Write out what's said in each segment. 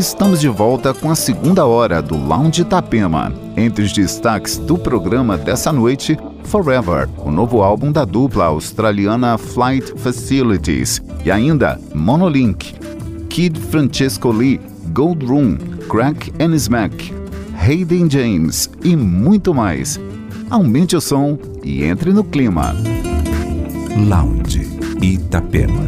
Estamos de volta com a segunda hora do Lounge Itapema. Entre os destaques do programa dessa noite, Forever, o novo álbum da dupla australiana Flight Facilities, e ainda Monolink, Kid Francesco Lee, Gold Room, Crack and Smack, Hayden James e muito mais. Aumente o som e entre no clima. Lounge Itapema.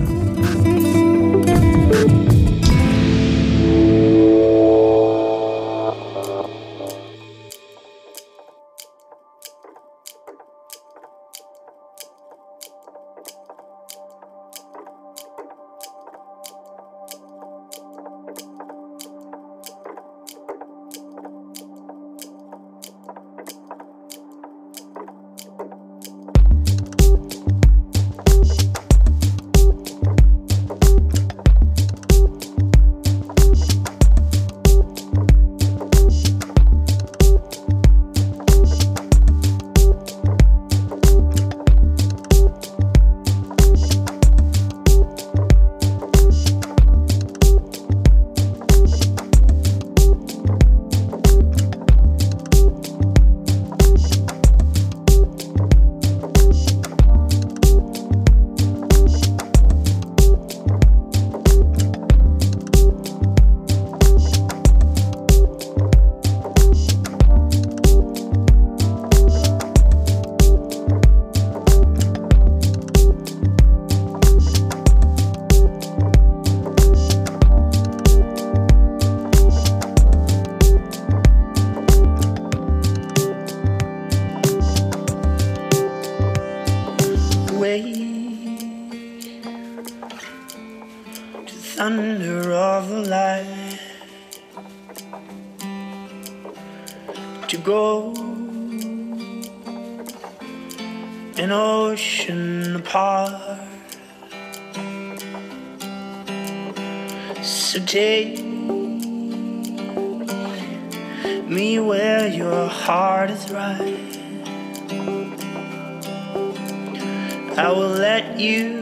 thunder of the light to go an ocean apart. So take me where your heart is right. I will let you.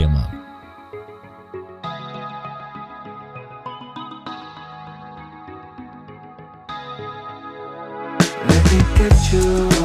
പ്രിയമാണ് Let me get you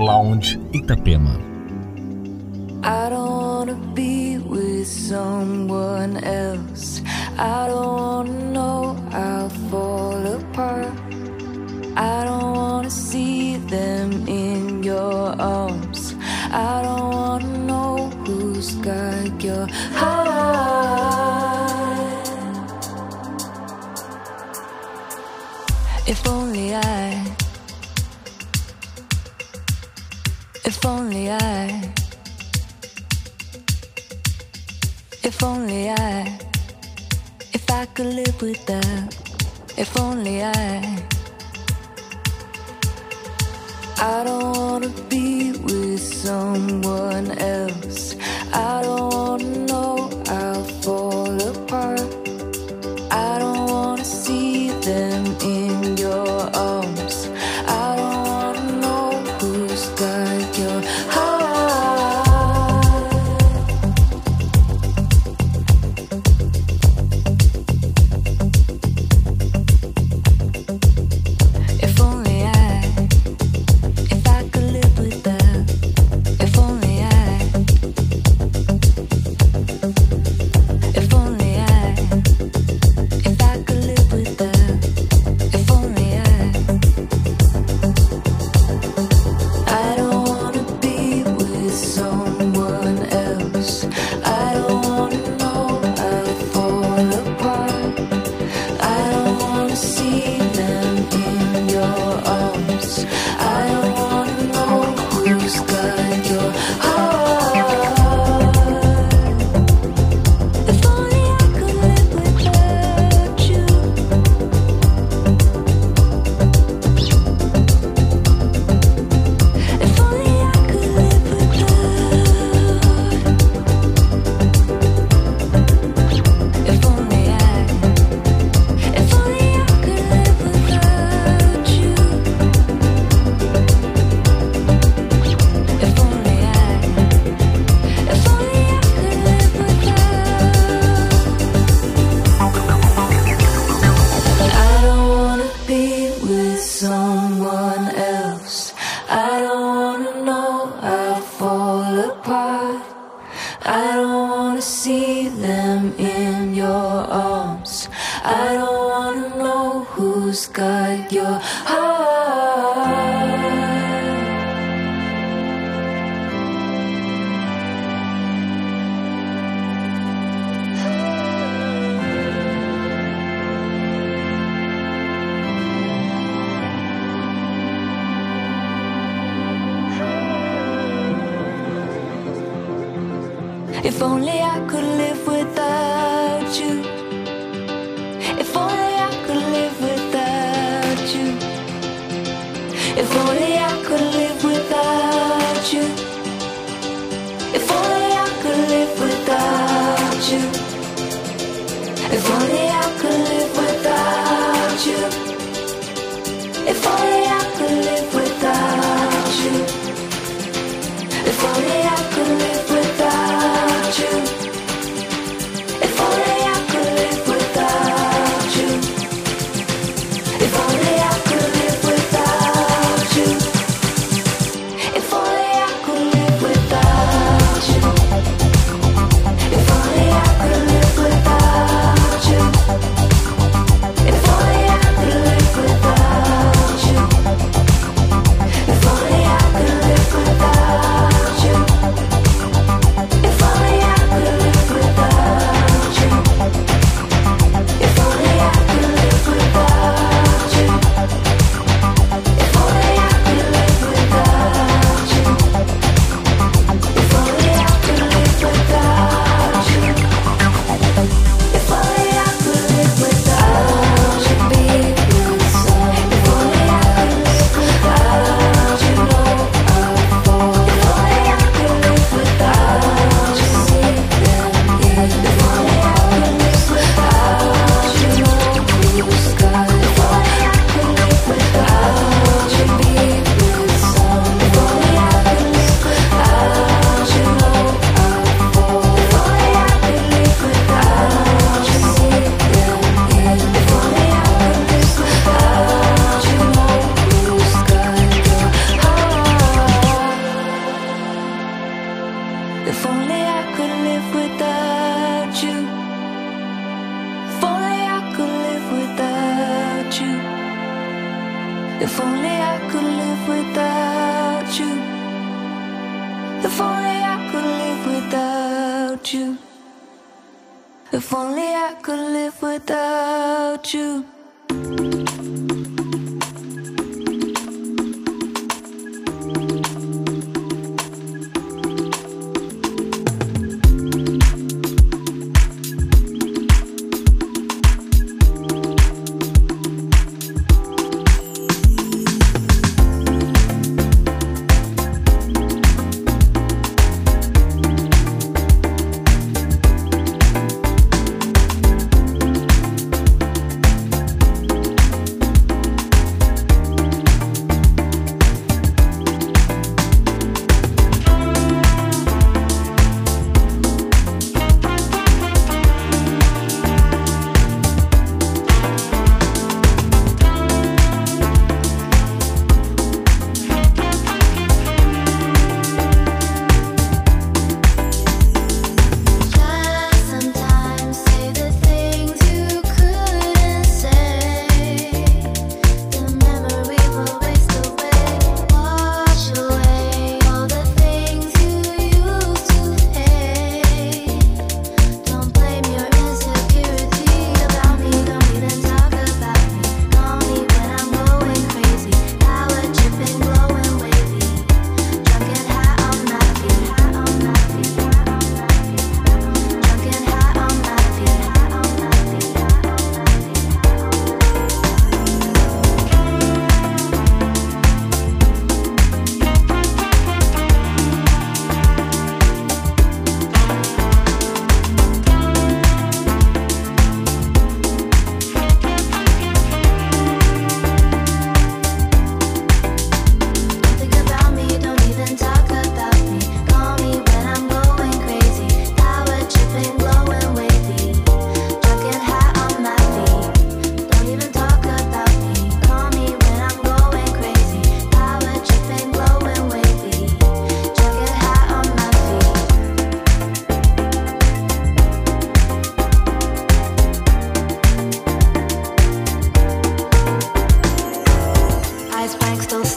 Lounge Itapema. I don't wanna be with someone else. I don't wanna know with that? If only I. I don't wanna be with someone else.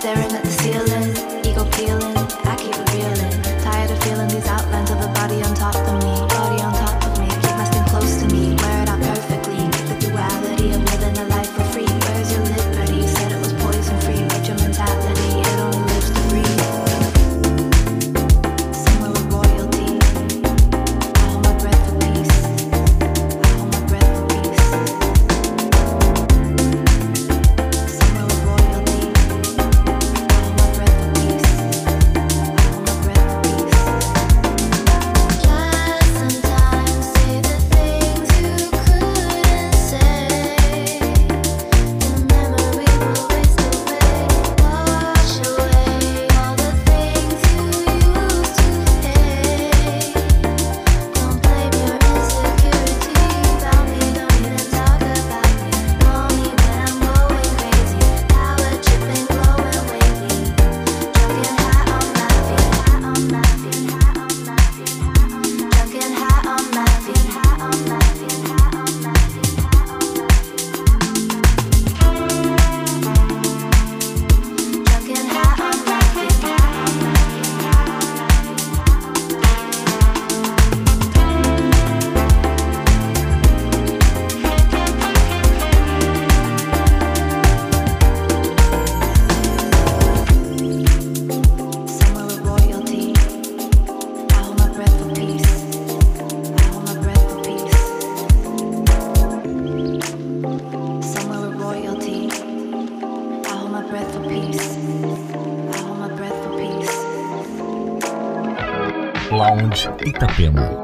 staring at the ceiling, ego peeling. Itapema.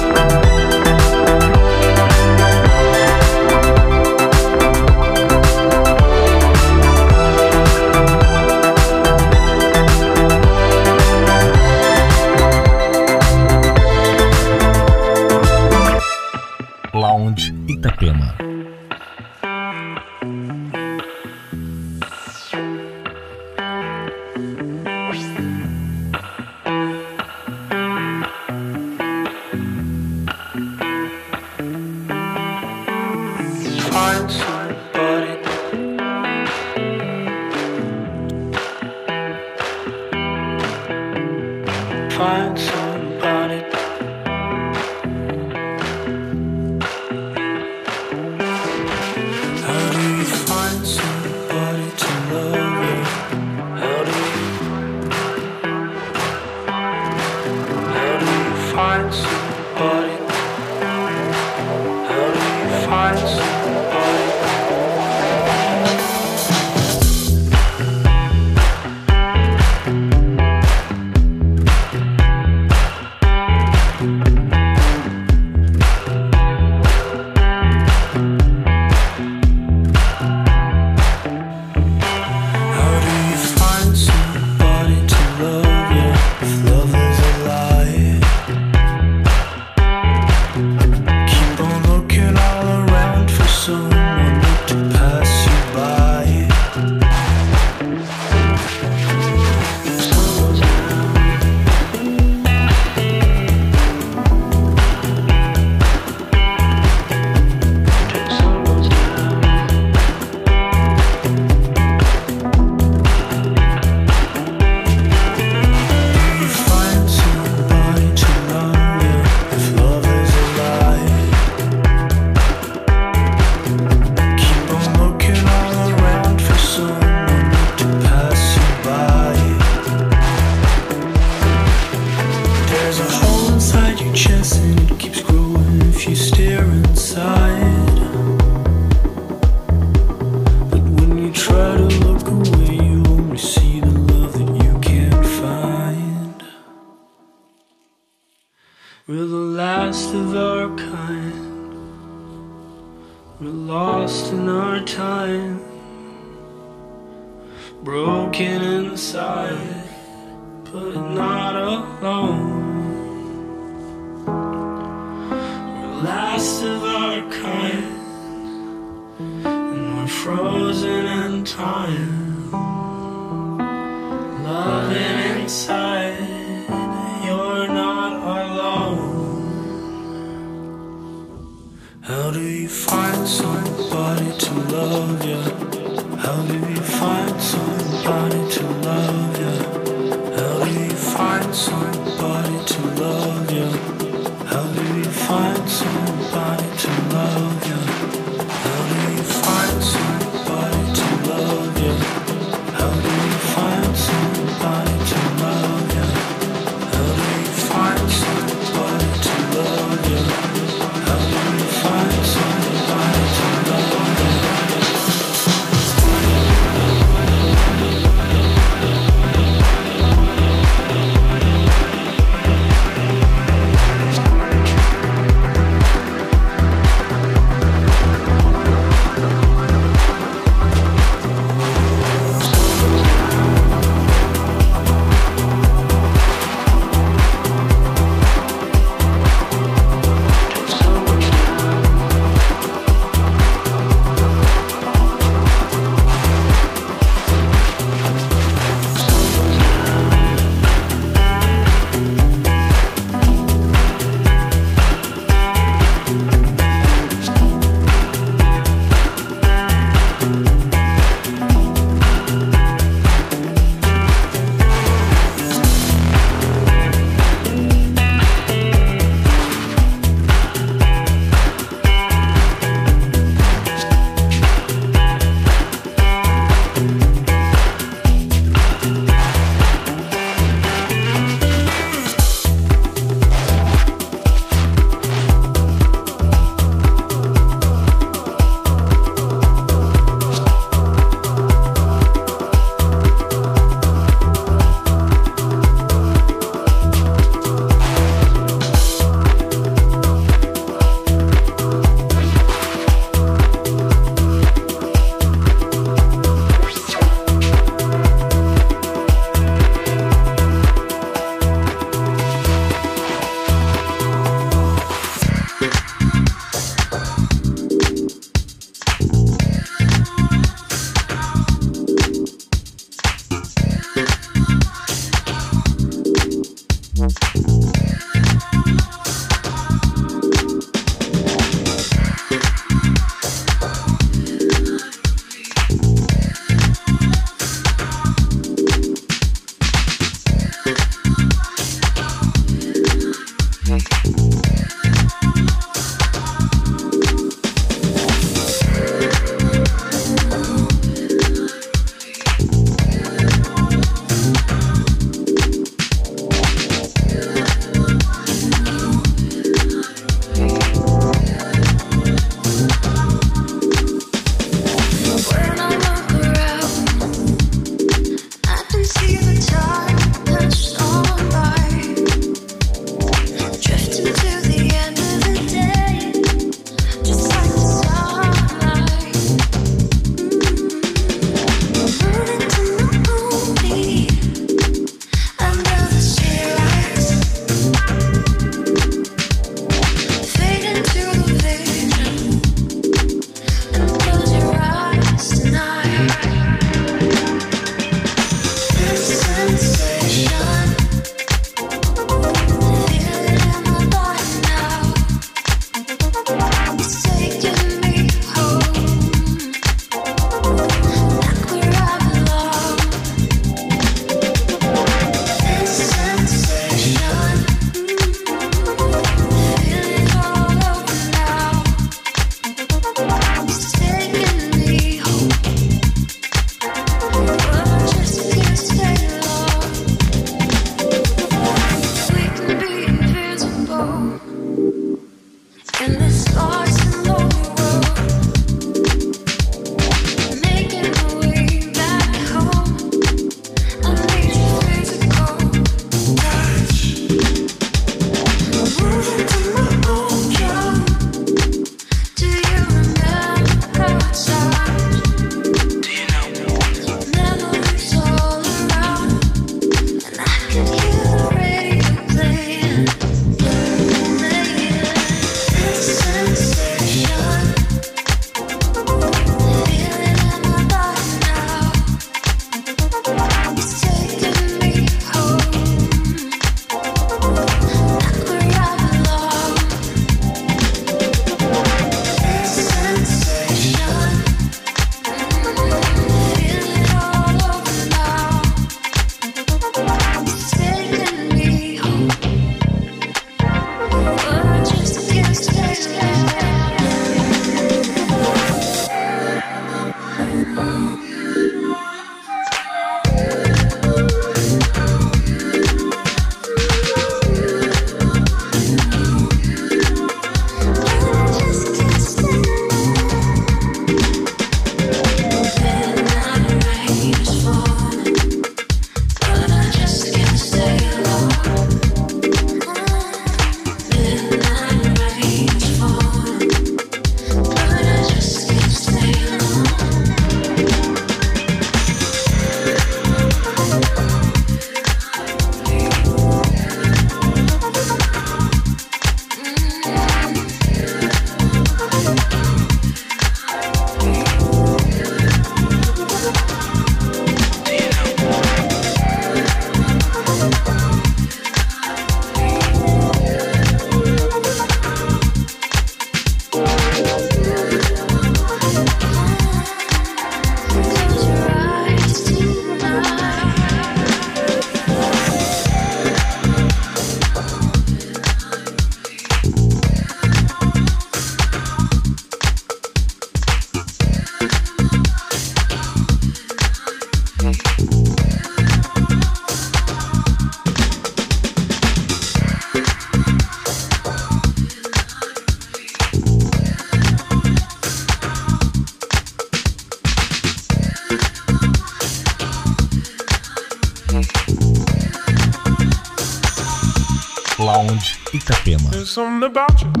something about you.